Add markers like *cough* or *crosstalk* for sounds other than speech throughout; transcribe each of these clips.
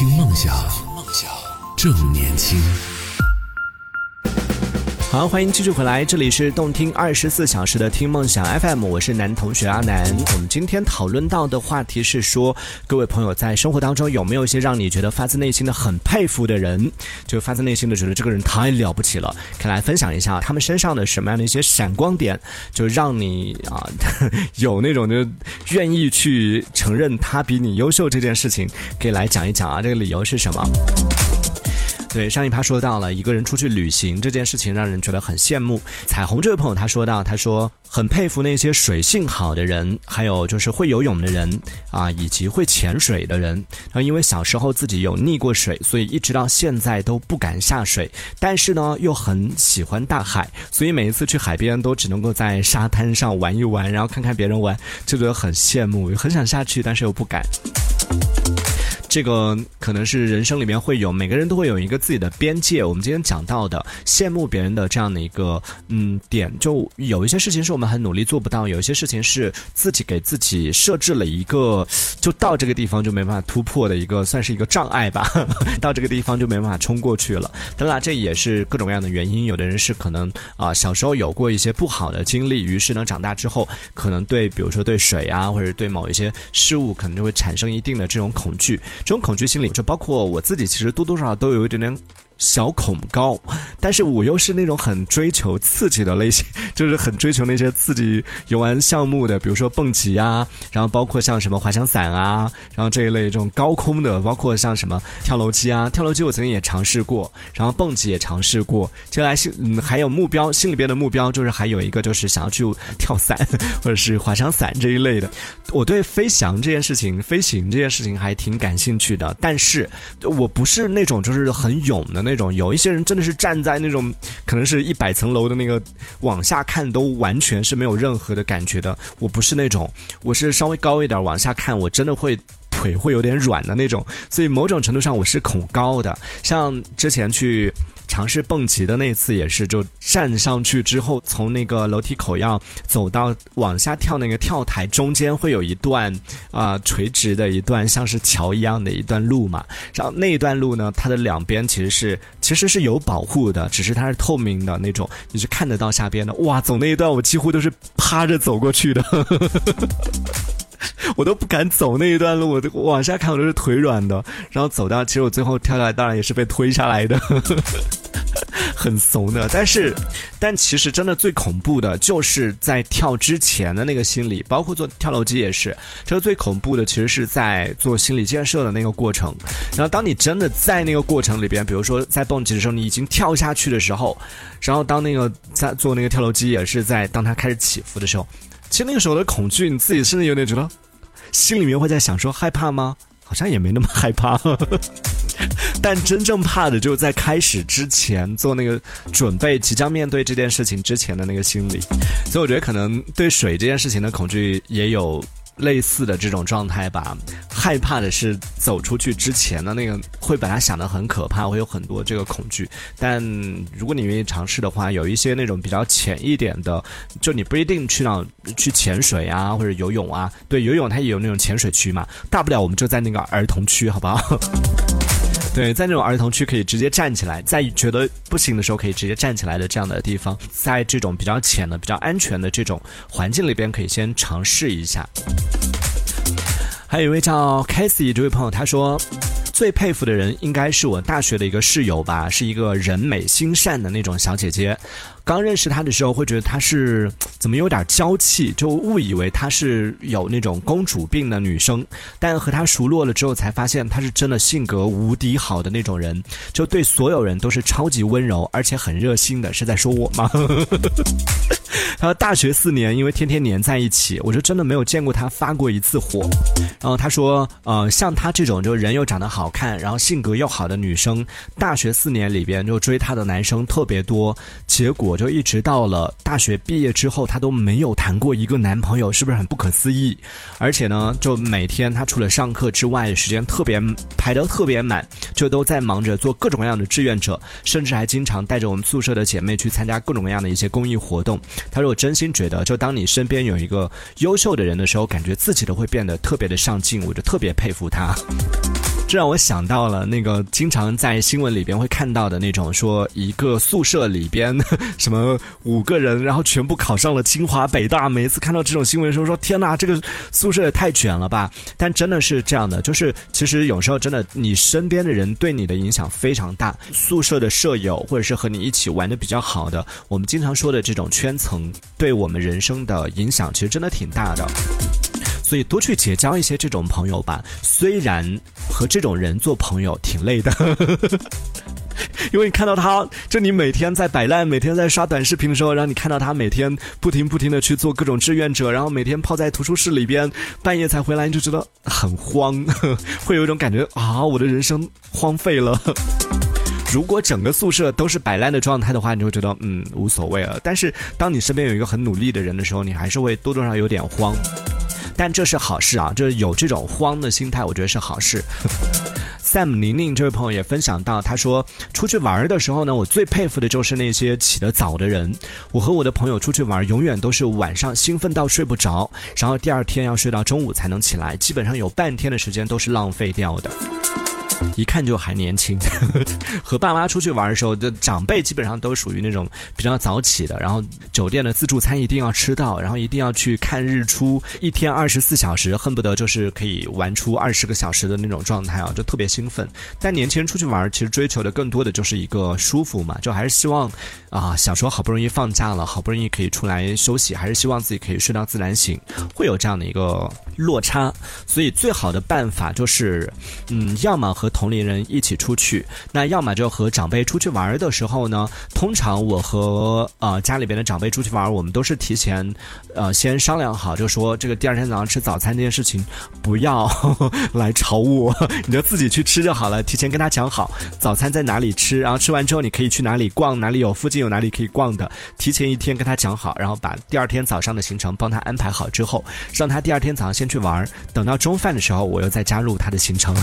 听梦想，梦想正年轻。好，欢迎继续回来，这里是动听二十四小时的听梦想 FM，我是男同学阿南。我们今天讨论到的话题是说，各位朋友在生活当中有没有一些让你觉得发自内心的很佩服的人，就发自内心的觉得这个人太了不起了，可以来分享一下他们身上的什么样的一些闪光点，就让你啊 *laughs* 有那种就愿意去承认他比你优秀这件事情，可以来讲一讲啊，这个理由是什么？对，上一趴说到了一个人出去旅行这件事情，让人觉得很羡慕。彩虹这位朋友他说到，他说很佩服那些水性好的人，还有就是会游泳的人啊，以及会潜水的人。啊，因为小时候自己有溺过水，所以一直到现在都不敢下水。但是呢，又很喜欢大海，所以每一次去海边都只能够在沙滩上玩一玩，然后看看别人玩，就觉得很羡慕，很想下去，但是又不敢。这个可能是人生里面会有每个人都会有一个自己的边界。我们今天讲到的羡慕别人的这样的一个嗯点，就有一些事情是我们很努力做不到，有一些事情是自己给自己设置了一个，就到这个地方就没办法突破的一个，算是一个障碍吧。*laughs* 到这个地方就没办法冲过去了。当然，这也是各种各样的原因。有的人是可能啊小时候有过一些不好的经历，于是呢长大之后可能对比如说对水啊或者对某一些事物可能就会产生一定的这种恐惧。这种恐惧心理，就包括我自己，其实多多少少都有一点点。小恐高，但是我又是那种很追求刺激的类型，*laughs* 就是很追求那些刺激游玩项目的，比如说蹦极啊，然后包括像什么滑翔伞啊，然后这一类这种高空的，包括像什么跳楼机啊，跳楼机我曾经也尝试过，然后蹦极也尝试过。接下来心嗯还有目标，心里边的目标就是还有一个就是想要去跳伞 *laughs* 或者是滑翔伞这一类的。我对飞翔这件事情、飞行这件事情还挺感兴趣的，但是我不是那种就是很勇的那。那种有一些人真的是站在那种可能是一百层楼的那个往下看都完全是没有任何的感觉的。我不是那种，我是稍微高一点往下看，我真的会腿会有点软的那种。所以某种程度上我是恐高的。像之前去。尝试蹦极的那次也是，就站上去之后，从那个楼梯口要走到往下跳那个跳台，中间会有一段啊垂直的一段像是桥一样的一段路嘛。然后那一段路呢，它的两边其实是其实是有保护的，只是它是透明的那种，你是看得到下边的。哇，走那一段我几乎都是趴着走过去的。我都不敢走那一段路，我都往下看我都是腿软的。然后走到，其实我最后跳下来，当然也是被推下来的，*laughs* 很怂的。但是，但其实真的最恐怖的就是在跳之前的那个心理，包括做跳楼机也是。这个最恐怖的其实是在做心理建设的那个过程。然后，当你真的在那个过程里边，比如说在蹦极的时候，你已经跳下去的时候，然后当那个在做那个跳楼机也是在当它开始起伏的时候。其实那个时候的恐惧，你自己甚至有点觉得，心里面会在想说害怕吗？好像也没那么害怕。*laughs* 但真正怕的就是在开始之前做那个准备，即将面对这件事情之前的那个心理。所以我觉得可能对水这件事情的恐惧也有。类似的这种状态吧，害怕的是走出去之前的那个，会把它想得很可怕，会有很多这个恐惧。但如果你愿意尝试的话，有一些那种比较浅一点的，就你不一定去到去潜水啊，或者游泳啊。对，游泳它也有那种潜水区嘛，大不了我们就在那个儿童区，好不好？对，在那种儿童区可以直接站起来，在觉得不行的时候可以直接站起来的这样的地方，在这种比较浅的、比较安全的这种环境里边，可以先尝试一下。还有一位叫 Casey 这位朋友，他说。最佩服的人应该是我大学的一个室友吧，是一个人美心善的那种小姐姐。刚认识她的时候，会觉得她是怎么有点娇气，就误以为她是有那种公主病的女生。但和她熟络了之后，才发现她是真的性格无敌好的那种人，就对所有人都是超级温柔，而且很热心的。是在说我吗？*laughs* 他说大学四年，因为天天黏在一起，我就真的没有见过他发过一次火。然后他说，呃，像他这种就人又长得好看，然后性格又好的女生，大学四年里边就追她的男生特别多，结果我就一直到了大学毕业之后，她都没有谈过一个男朋友，是不是很不可思议？而且呢，就每天她除了上课之外，时间特别排得特别满，就都在忙着做各种各样的志愿者，甚至还经常带着我们宿舍的姐妹去参加各种各样的一些公益活动。她说。我真心觉得，就当你身边有一个优秀的人的时候，感觉自己都会变得特别的上进，我就特别佩服她。这让我想到了那个经常在新闻里边会看到的那种，说一个宿舍里边 *laughs* 什么五个人，然后全部考上了清华北大。每一次看到这种新闻的时候，说天哪，这个宿舍也太卷了吧！但真的是这样的，就是其实有时候真的，你身边的人对你的影响非常大。宿舍的舍友，或者是和你一起玩的比较好的，我们经常说的这种圈层，对我们人生的影响，其实真的挺大的。所以多去结交一些这种朋友吧。虽然和这种人做朋友挺累的，*laughs* 因为你看到他，就你每天在摆烂，每天在刷短视频的时候，让你看到他每天不停不停的去做各种志愿者，然后每天泡在图书室里边，半夜才回来，你就觉得很慌，*laughs* 会有一种感觉啊，我的人生荒废了。如果整个宿舍都是摆烂的状态的话，你会觉得嗯无所谓了。但是当你身边有一个很努力的人的时候，你还是会多多少少有点慌。但这是好事啊，就是有这种慌的心态，我觉得是好事。*laughs* Sam 宁宁这位朋友也分享到，他说出去玩的时候呢，我最佩服的就是那些起得早的人。我和我的朋友出去玩，永远都是晚上兴奋到睡不着，然后第二天要睡到中午才能起来，基本上有半天的时间都是浪费掉的。一看就还年轻，*laughs* 和爸妈出去玩的时候，的长辈基本上都属于那种比较早起的，然后酒店的自助餐一定要吃到，然后一定要去看日出，一天二十四小时，恨不得就是可以玩出二十个小时的那种状态啊，就特别兴奋。但年轻人出去玩，其实追求的更多的就是一个舒服嘛，就还是希望啊，想说好不容易放假了，好不容易可以出来休息，还是希望自己可以睡到自然醒，会有这样的一个落差。所以最好的办法就是，嗯，要么和同龄人一起出去，那要么就和长辈出去玩的时候呢，通常我和呃家里边的长辈出去玩，我们都是提前，呃先商量好，就说这个第二天早上吃早餐这件事情，不要来吵我，你就自己去吃就好了。提前跟他讲好早餐在哪里吃，然后吃完之后你可以去哪里逛，哪里有附近有哪里可以逛的，提前一天跟他讲好，然后把第二天早上的行程帮他安排好之后，让他第二天早上先去玩，等到中饭的时候我又再加入他的行程，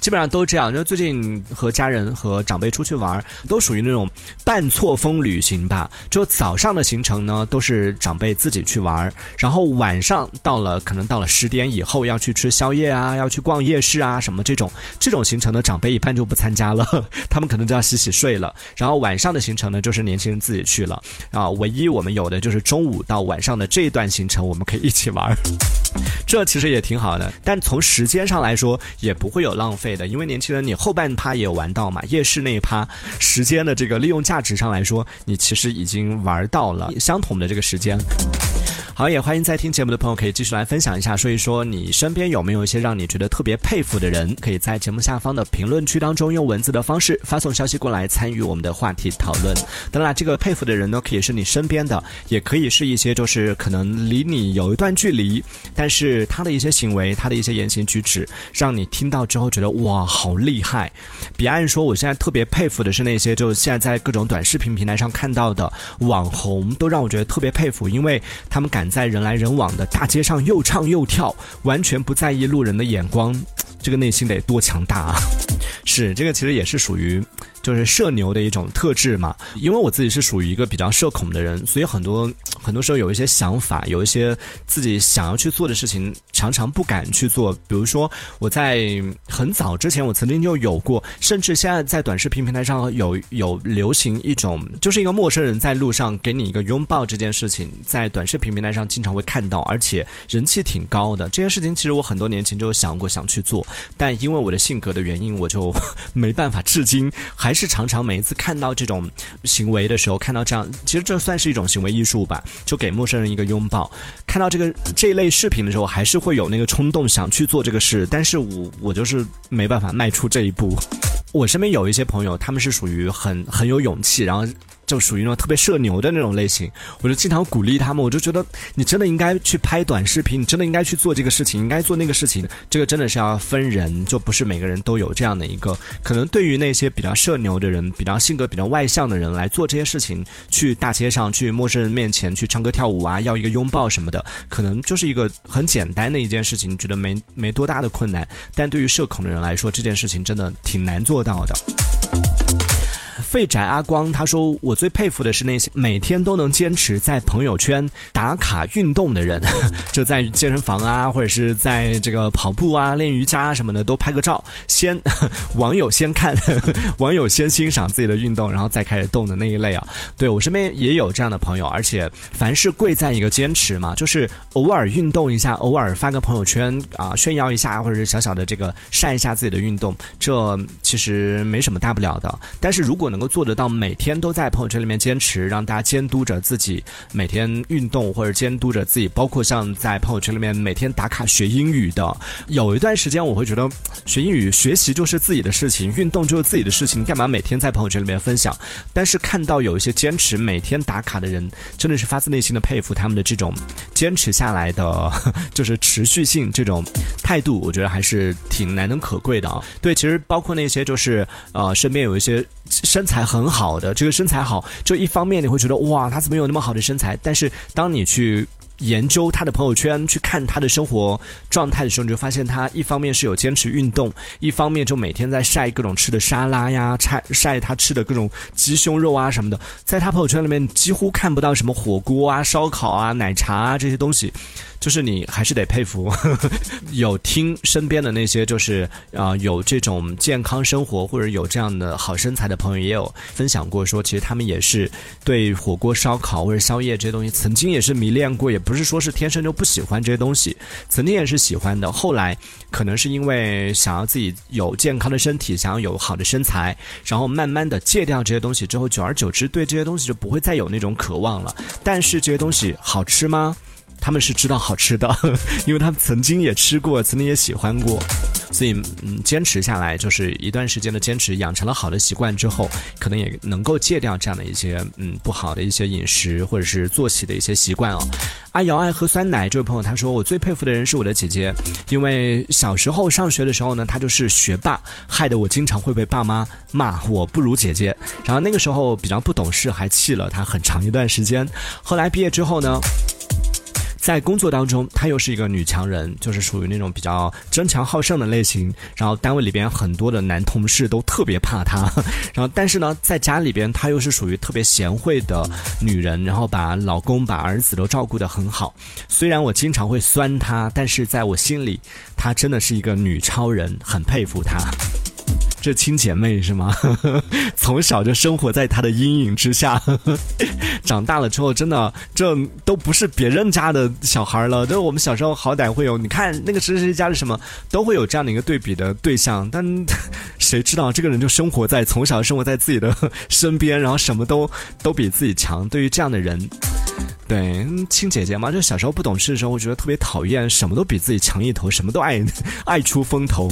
基 *laughs* 本上都这样。就最近和家人和长辈出去玩，都属于那种半错峰旅行吧。就早上的行程呢，都是长辈自己去玩，然后晚上到了，可能到了十点以后要去吃宵夜啊，要去逛夜市啊，什么这种这种行程呢，长辈一般就不参加了，*laughs* 他们可能就要洗洗睡了。然后晚上的行程呢，就是年轻人自己去了啊。唯一我们有的就是中午到晚上的这一段行程，我们可以一起玩，这其实也挺好的。但从时间上来说，也不会有浪费的，因为年轻人。你后半趴也有玩到嘛？夜市那一趴时间的这个利用价值上来说，你其实已经玩到了相同的这个时间。好，也欢迎在听节目的朋友可以继续来分享一下，说一说你身边有没有一些让你觉得特别佩服的人？可以在节目下方的评论区当中用文字的方式发送消息过来，参与我们的话题讨论。当然，这个佩服的人呢，可以是你身边的，也可以是一些就是可能离你有一段距离，但是他的一些行为，他的一些言行举止，让你听到之后觉得哇，好厉害。彼岸说，我现在特别佩服的是那些就现在在各种短视频平台上看到的网红，都让我觉得特别佩服，因为他们敢。在人来人往的大街上又唱又跳，完全不在意路人的眼光，这个内心得多强大啊！*laughs* 是这个，其实也是属于。就是社牛的一种特质嘛，因为我自己是属于一个比较社恐的人，所以很多很多时候有一些想法，有一些自己想要去做的事情，常常不敢去做。比如说我在很早之前，我曾经就有过，甚至现在在短视频平台上有有流行一种，就是一个陌生人在路上给你一个拥抱这件事情，在短视频平台上经常会看到，而且人气挺高的。这件事情其实我很多年前就有想过想去做，但因为我的性格的原因，我就 *laughs* 没办法，至今还。是常常每一次看到这种行为的时候，看到这样，其实这算是一种行为艺术吧，就给陌生人一个拥抱。看到这个这一类视频的时候，还是会有那个冲动想去做这个事，但是我我就是没办法迈出这一步。我身边有一些朋友，他们是属于很很有勇气，然后。就属于那种特别社牛的那种类型，我就经常鼓励他们。我就觉得你真的应该去拍短视频，你真的应该去做这个事情，应该做那个事情。这个真的是要分人，就不是每个人都有这样的一个。可能对于那些比较社牛的人，比较性格比较外向的人来做这些事情，去大街上去陌生人面前去唱歌跳舞啊，要一个拥抱什么的，可能就是一个很简单的一件事情，觉得没没多大的困难。但对于社恐的人来说，这件事情真的挺难做到的。*laughs* 废宅阿光他说：“我最佩服的是那些每天都能坚持在朋友圈打卡运动的人，*laughs* 就在健身房啊，或者是在这个跑步啊、练瑜伽啊什么的，都拍个照，先 *laughs* 网友先看，网友先欣赏自己的运动，然后再开始动的那一类啊。对我身边也有这样的朋友，而且凡事贵在一个坚持嘛，就是偶尔运动一下，偶尔发个朋友圈啊，炫耀一下，或者是小小的这个晒一下自己的运动，这其实没什么大不了的。但是如果能够做得到每天都在朋友圈里面坚持，让大家监督着自己每天运动，或者监督着自己，包括像在朋友圈里面每天打卡学英语的，有一段时间我会觉得学英语学习就是自己的事情，运动就是自己的事情，干嘛每天在朋友圈里面分享？但是看到有一些坚持每天打卡的人，真的是发自内心的佩服他们的这种坚持下来的，就是持续性这种态度，我觉得还是挺难能可贵的啊。对，其实包括那些就是呃身边有一些。身材很好的，这个身材好，就一方面你会觉得哇，他怎么有那么好的身材？但是当你去研究他的朋友圈，去看他的生活状态的时候，你就发现他一方面是有坚持运动，一方面就每天在晒各种吃的沙拉呀，晒晒他吃的各种鸡胸肉啊什么的。在他朋友圈里面几乎看不到什么火锅啊、烧烤啊、奶茶啊这些东西。*laughs* 就是你还是得佩服，有听身边的那些，就是啊有这种健康生活或者有这样的好身材的朋友，也有分享过说，其实他们也是对火锅、烧烤或者宵夜这些东西，曾经也是迷恋过，也不是说是天生就不喜欢这些东西，曾经也是喜欢的。后来可能是因为想要自己有健康的身体，想要有好的身材，然后慢慢的戒掉这些东西之后，久而久之对这些东西就不会再有那种渴望了。但是这些东西好吃吗？他们是知道好吃的，*laughs* 因为他们曾经也吃过，曾经也喜欢过，所以嗯，坚持下来就是一段时间的坚持，养成了好的习惯之后，可能也能够戒掉这样的一些嗯不好的一些饮食或者是作息的一些习惯哦。阿瑶爱喝酸奶这位朋友他说，我最佩服的人是我的姐姐，因为小时候上学的时候呢，她就是学霸，害得我经常会被爸妈骂我不如姐姐，然后那个时候比较不懂事，还气了她很长一段时间。后来毕业之后呢？在工作当中，她又是一个女强人，就是属于那种比较争强好胜的类型。然后单位里边很多的男同事都特别怕她。然后但是呢，在家里边她又是属于特别贤惠的女人，然后把老公、把儿子都照顾得很好。虽然我经常会酸她，但是在我心里，她真的是一个女超人，很佩服她。这亲姐妹是吗？*laughs* 从小就生活在她的阴影之下，*laughs* 长大了之后，真的这都不是别人家的小孩了。都我们小时候好歹会有，你看那个谁谁谁家的什么，都会有这样的一个对比的对象。但谁知道这个人就生活在从小生活在自己的身边，然后什么都都比自己强。对于这样的人。对，亲姐姐嘛，就小时候不懂事的时候，我觉得特别讨厌，什么都比自己强一头，什么都爱爱出风头。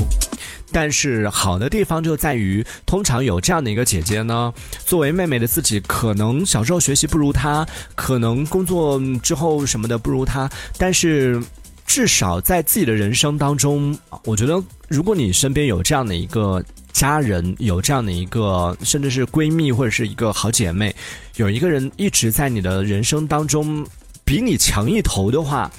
但是好的地方就在于，通常有这样的一个姐姐呢，作为妹妹的自己，可能小时候学习不如她，可能工作之后什么的不如她，但是至少在自己的人生当中，我觉得如果你身边有这样的一个。家人有这样的一个，甚至是闺蜜或者是一个好姐妹，有一个人一直在你的人生当中比你强一头的话。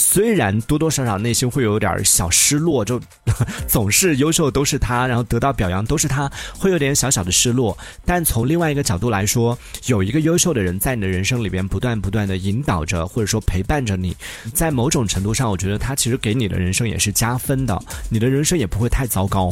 虽然多多少少内心会有点小失落，就 *laughs* 总是优秀都是他，然后得到表扬都是他，会有点小小的失落。但从另外一个角度来说，有一个优秀的人在你的人生里边不断不断的引导着，或者说陪伴着你，在某种程度上，我觉得他其实给你的人生也是加分的，你的人生也不会太糟糕，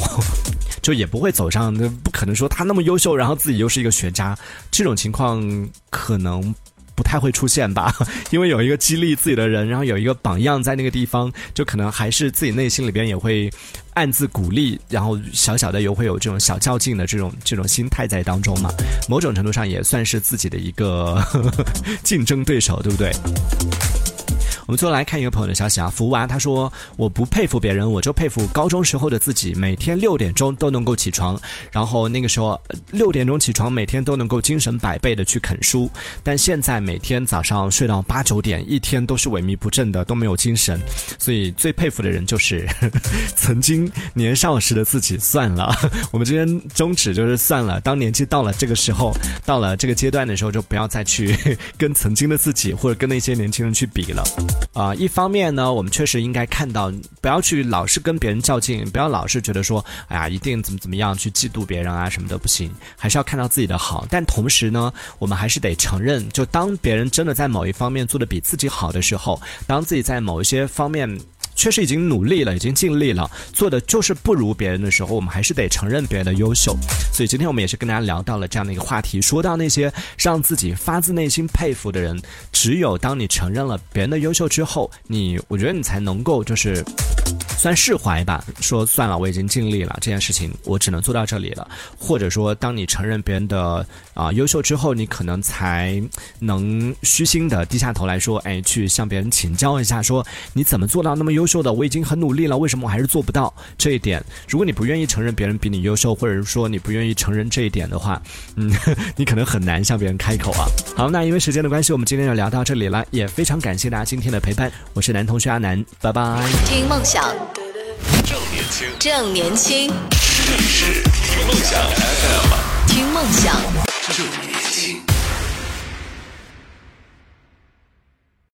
就也不会走上，不可能说他那么优秀，然后自己又是一个学渣，这种情况可能。不太会出现吧，*laughs* 因为有一个激励自己的人，然后有一个榜样在那个地方，就可能还是自己内心里边也会暗自鼓励，然后小小的又会有这种小较劲的这种这种心态在当中嘛，某种程度上也算是自己的一个 *laughs* 竞争对手，对不对？我们最后来看一个朋友的消息啊，福娃他说：“我不佩服别人，我就佩服高中时候的自己，每天六点钟都能够起床，然后那个时候六点钟起床，每天都能够精神百倍的去啃书。但现在每天早上睡到八九点，一天都是萎靡不振的，都没有精神。所以最佩服的人就是 *laughs* 曾经年少时的自己。算了，我们今天终止就是算了。当年纪到了这个时候，到了这个阶段的时候，就不要再去 *laughs* 跟曾经的自己或者跟那些年轻人去比了。”啊、一方面呢，我们确实应该看到，不要去老是跟别人较劲，不要老是觉得说，哎呀，一定怎么怎么样去嫉妒别人啊什么的，不行，还是要看到自己的好。但同时呢，我们还是得承认，就当别人真的在某一方面做的比自己好的时候，当自己在某一些方面。确实已经努力了，已经尽力了，做的就是不如别人的时候，我们还是得承认别人的优秀。所以今天我们也是跟大家聊到了这样的一个话题，说到那些让自己发自内心佩服的人，只有当你承认了别人的优秀之后，你我觉得你才能够就是。算释怀吧，说算了，我已经尽力了，这件事情我只能做到这里了。或者说，当你承认别人的啊、优秀之后，你可能才能虚心的低下头来说，哎，去向别人请教一下，说你怎么做到那么优秀的？我已经很努力了，为什么我还是做不到这一点？如果你不愿意承认别人比你优秀，或者是说你不愿意承认这一点的话，嗯，*laughs* 你可能很难向别人开口啊。好，那因为时间的关系，我们今天就聊到这里了，也非常感谢大家今天的陪伴，我是男同学阿南，拜拜。听梦想，正年轻，正年轻，这里是听梦想 FM，听梦想。正年轻。